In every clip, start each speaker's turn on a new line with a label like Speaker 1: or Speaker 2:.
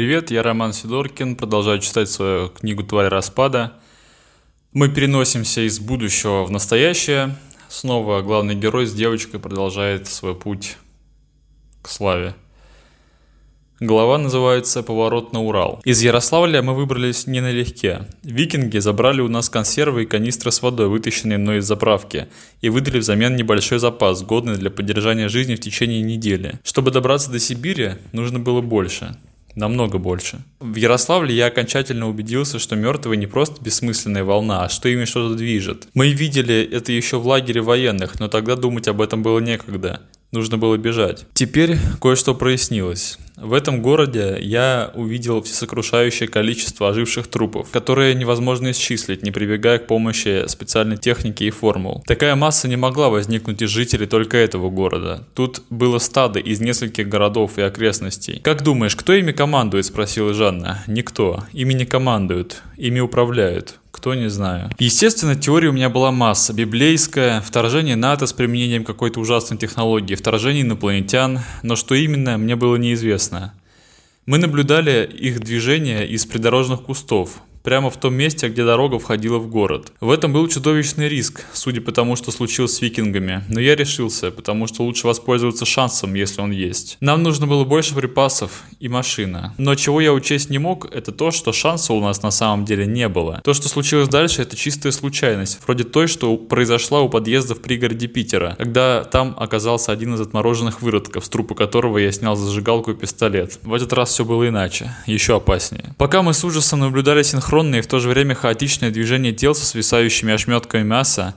Speaker 1: привет, я Роман Сидоркин, продолжаю читать свою книгу «Тварь распада». Мы переносимся из будущего в настоящее. Снова главный герой с девочкой продолжает свой путь к славе. Глава называется «Поворот на Урал». Из Ярославля мы выбрались не налегке. Викинги забрали у нас консервы и канистры с водой, вытащенные мной из заправки, и выдали взамен небольшой запас, годный для поддержания жизни в течение недели. Чтобы добраться до Сибири, нужно было больше. Намного больше. В Ярославле я окончательно убедился, что мертвые не просто бессмысленная волна, а что ими что-то движет. Мы видели это еще в лагере военных, но тогда думать об этом было некогда. Нужно было бежать. Теперь кое-что прояснилось. В этом городе я увидел всесокрушающее количество оживших трупов, которые невозможно исчислить, не прибегая к помощи специальной техники и формул. Такая масса не могла возникнуть из жителей только этого города. Тут было стадо из нескольких городов и окрестностей. «Как думаешь, кто ими командует?» – спросила Жанна. «Никто. Ими не командуют. Ими управляют. Кто, не знаю. Естественно, теория у меня была масса. Библейская, вторжение НАТО с применением какой-то ужасной технологии, вторжение инопланетян, но что именно, мне было неизвестно. Мы наблюдали их движение из придорожных кустов, прямо в том месте, где дорога входила в город. В этом был чудовищный риск, судя по тому, что случилось с викингами, но я решился, потому что лучше воспользоваться шансом, если он есть. Нам нужно было больше припасов и машина. Но чего я учесть не мог, это то, что шанса у нас на самом деле не было. То, что случилось дальше, это чистая случайность, вроде той, что произошла у подъезда в пригороде Питера, когда там оказался один из отмороженных выродков, с трупа которого я снял зажигалку и пистолет. В этот раз все было иначе, еще опаснее. Пока мы с ужасом наблюдали синхронно синхронное и в то же время хаотичное движение тел со свисающими ошметками мяса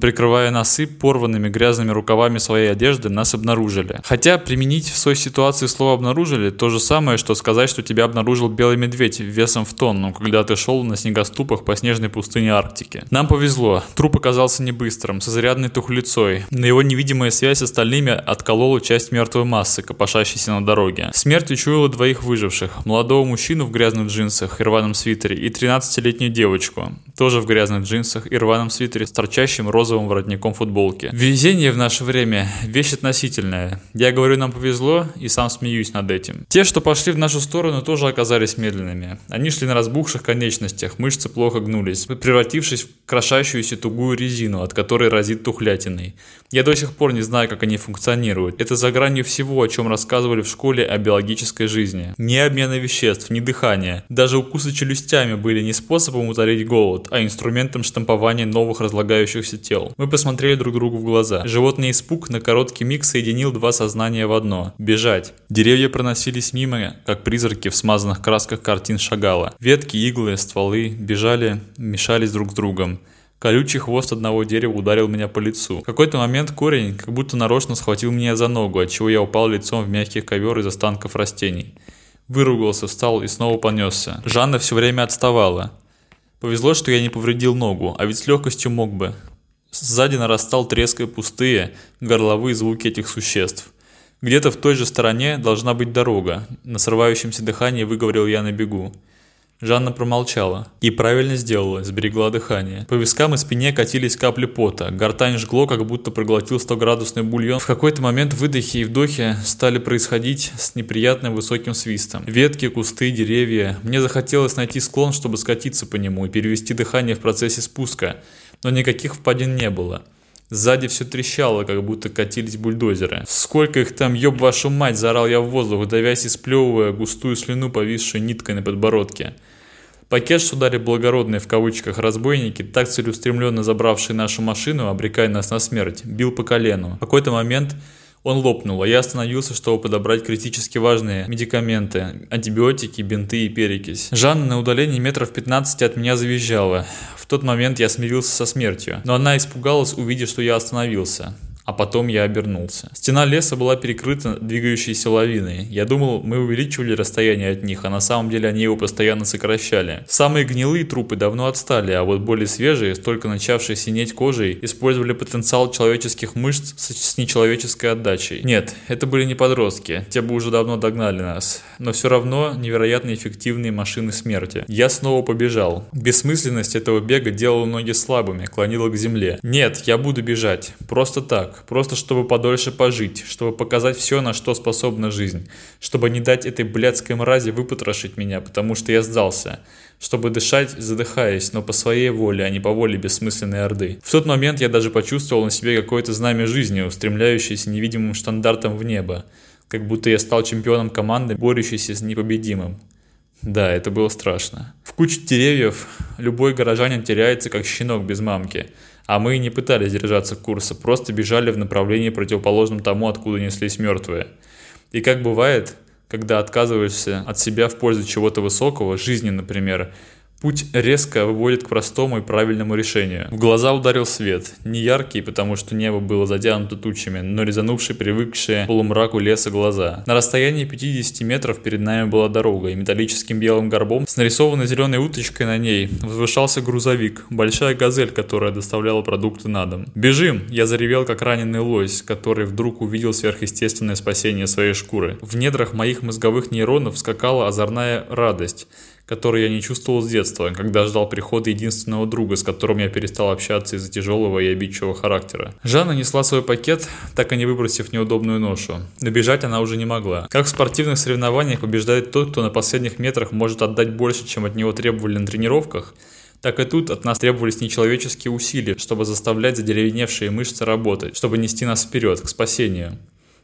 Speaker 1: Прикрывая носы порванными грязными рукавами своей одежды, нас обнаружили. Хотя применить в той ситуации слово «обнаружили» то же самое, что сказать, что тебя обнаружил белый медведь весом в тонну, когда ты шел на снегоступах по снежной пустыне Арктики. Нам повезло. Труп оказался не быстрым, с изрядной тухлицой. На его невидимая связь с остальными отколола часть мертвой массы, копошащейся на дороге. Смерть учуяла двоих выживших. Молодого мужчину в грязных джинсах и рваном свитере и 13-летнюю девочку, тоже в грязных джинсах и рваном свитере с торчащим розовым розовым воротником футболки. Везение в наше время – вещь относительная. Я говорю, нам повезло, и сам смеюсь над этим. Те, что пошли в нашу сторону, тоже оказались медленными. Они шли на разбухших конечностях, мышцы плохо гнулись, превратившись в крошащуюся тугую резину, от которой разит тухлятиной. Я до сих пор не знаю, как они функционируют. Это за гранью всего, о чем рассказывали в школе о биологической жизни. Ни обмена веществ, ни дыхания. Даже укусы челюстями были не способом утолить голод, а инструментом штампования новых разлагающихся тел тел. Мы посмотрели друг другу в глаза. Животный испуг на короткий миг соединил два сознания в одно. Бежать. Деревья проносились мимо, как призраки в смазанных красках картин Шагала. Ветки, иглы, стволы бежали, мешались друг с другом. Колючий хвост одного дерева ударил меня по лицу. В какой-то момент корень как будто нарочно схватил меня за ногу, отчего я упал лицом в мягкий ковер из останков растений. Выругался, встал и снова понесся. Жанна все время отставала. Повезло, что я не повредил ногу, а ведь с легкостью мог бы. Сзади нарастал треск и пустые, горловые звуки этих существ. Где-то в той же стороне должна быть дорога. На срывающемся дыхании выговорил я на бегу. Жанна промолчала. И правильно сделала, сберегла дыхание. По вискам и спине катились капли пота. Гортань жгло, как будто проглотил 100-градусный бульон. В какой-то момент выдохи и вдохи стали происходить с неприятным высоким свистом. Ветки, кусты, деревья. Мне захотелось найти склон, чтобы скатиться по нему и перевести дыхание в процессе спуска но никаких впадин не было. Сзади все трещало, как будто катились бульдозеры. «Сколько их там, ёб вашу мать!» – заорал я в воздух, давясь и сплевывая густую слюну, повисшую ниткой на подбородке. Пакет, что дали благородные в кавычках разбойники, так целеустремленно забравшие нашу машину, обрекая нас на смерть, бил по колену. В какой-то момент он лопнул, а я остановился, чтобы подобрать критически важные медикаменты, антибиотики, бинты и перекись. Жанна на удалении метров 15 от меня завизжала. В тот момент я смирился со смертью, но она испугалась, увидев, что я остановился. А потом я обернулся. Стена леса была перекрыта двигающейся лавиной. Я думал, мы увеличивали расстояние от них, а на самом деле они его постоянно сокращали. Самые гнилые трупы давно отстали, а вот более свежие, столько начавшие синеть кожей, использовали потенциал человеческих мышц с нечеловеческой отдачей. Нет, это были не подростки, те бы уже давно догнали нас. Но все равно невероятно эффективные машины смерти. Я снова побежал. Бессмысленность этого бега делала ноги слабыми, клонила к земле. Нет, я буду бежать. Просто так так, просто чтобы подольше пожить, чтобы показать все, на что способна жизнь, чтобы не дать этой блядской мрази выпотрошить меня, потому что я сдался, чтобы дышать, задыхаясь, но по своей воле, а не по воле бессмысленной орды. В тот момент я даже почувствовал на себе какое-то знамя жизни, устремляющееся невидимым штандартом в небо, как будто я стал чемпионом команды, борющейся с непобедимым. Да, это было страшно. В куче деревьев любой горожанин теряется, как щенок без мамки. А мы не пытались держаться курса, просто бежали в направлении противоположном тому, откуда неслись мертвые. И как бывает, когда отказываешься от себя в пользу чего-то высокого, жизни, например, Путь резко выводит к простому и правильному решению. В глаза ударил свет. Не яркий, потому что небо было затянуто тучами, но резанувший привыкшие к полумраку леса глаза. На расстоянии 50 метров перед нами была дорога, и металлическим белым горбом с нарисованной зеленой уточкой на ней возвышался грузовик, большая газель, которая доставляла продукты на дом. «Бежим!» Я заревел, как раненый лось, который вдруг увидел сверхъестественное спасение своей шкуры. В недрах моих мозговых нейронов скакала озорная радость который я не чувствовал с детства, когда ждал прихода единственного друга, с которым я перестал общаться из-за тяжелого и обидчивого характера. Жанна несла свой пакет, так и не выбросив неудобную ношу. Но бежать она уже не могла. Как в спортивных соревнованиях побеждает тот, кто на последних метрах может отдать больше, чем от него требовали на тренировках, так и тут от нас требовались нечеловеческие усилия, чтобы заставлять задеревеневшие мышцы работать, чтобы нести нас вперед, к спасению.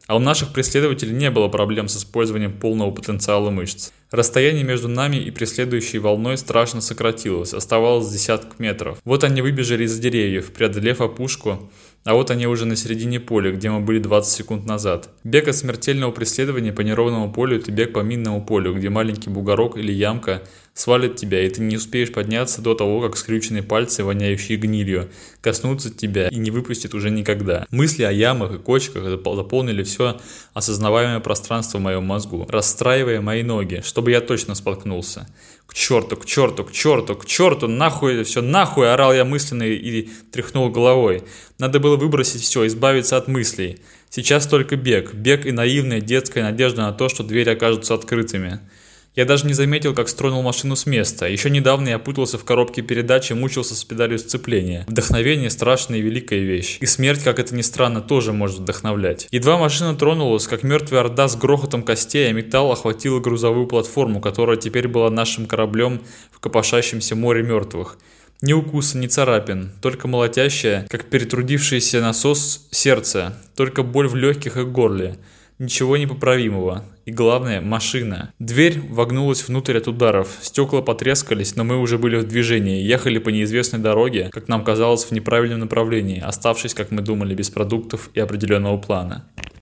Speaker 1: А у наших преследователей не было проблем с использованием полного потенциала мышц. Расстояние между нами и преследующей волной страшно сократилось, оставалось десяток метров. Вот они выбежали из деревьев, преодолев опушку, а вот они уже на середине поля, где мы были 20 секунд назад. Бег от смертельного преследования по неровному полю – это бег по минному полю, где маленький бугорок или ямка свалит тебя, и ты не успеешь подняться до того, как скрюченные пальцы, воняющие гнилью, коснутся тебя и не выпустят уже никогда. Мысли о ямах и кочках заполнили все осознаваемое пространство в моем мозгу, расстраивая мои ноги, чтобы я точно споткнулся. К черту, к черту, к черту, к черту, нахуй все, нахуй, орал я мысленно и тряхнул головой. Надо было выбросить все, избавиться от мыслей. Сейчас только бег, бег и наивная детская надежда на то, что двери окажутся открытыми. Я даже не заметил, как стронул машину с места. Еще недавно я путался в коробке передач и мучился с педалью сцепления. Вдохновение – страшная и великая вещь. И смерть, как это ни странно, тоже может вдохновлять. Едва машина тронулась, как мертвая орда с грохотом костей, а металл охватила грузовую платформу, которая теперь была нашим кораблем в копошащемся море мертвых. Ни укуса, ни царапин, только молотящее, как перетрудившийся насос сердце, только боль в легких и горле. Ничего непоправимого. И главное, машина. Дверь вогнулась внутрь от ударов. Стекла потрескались, но мы уже были в движении. Ехали по неизвестной дороге, как нам казалось, в неправильном направлении, оставшись, как мы думали, без продуктов и определенного плана.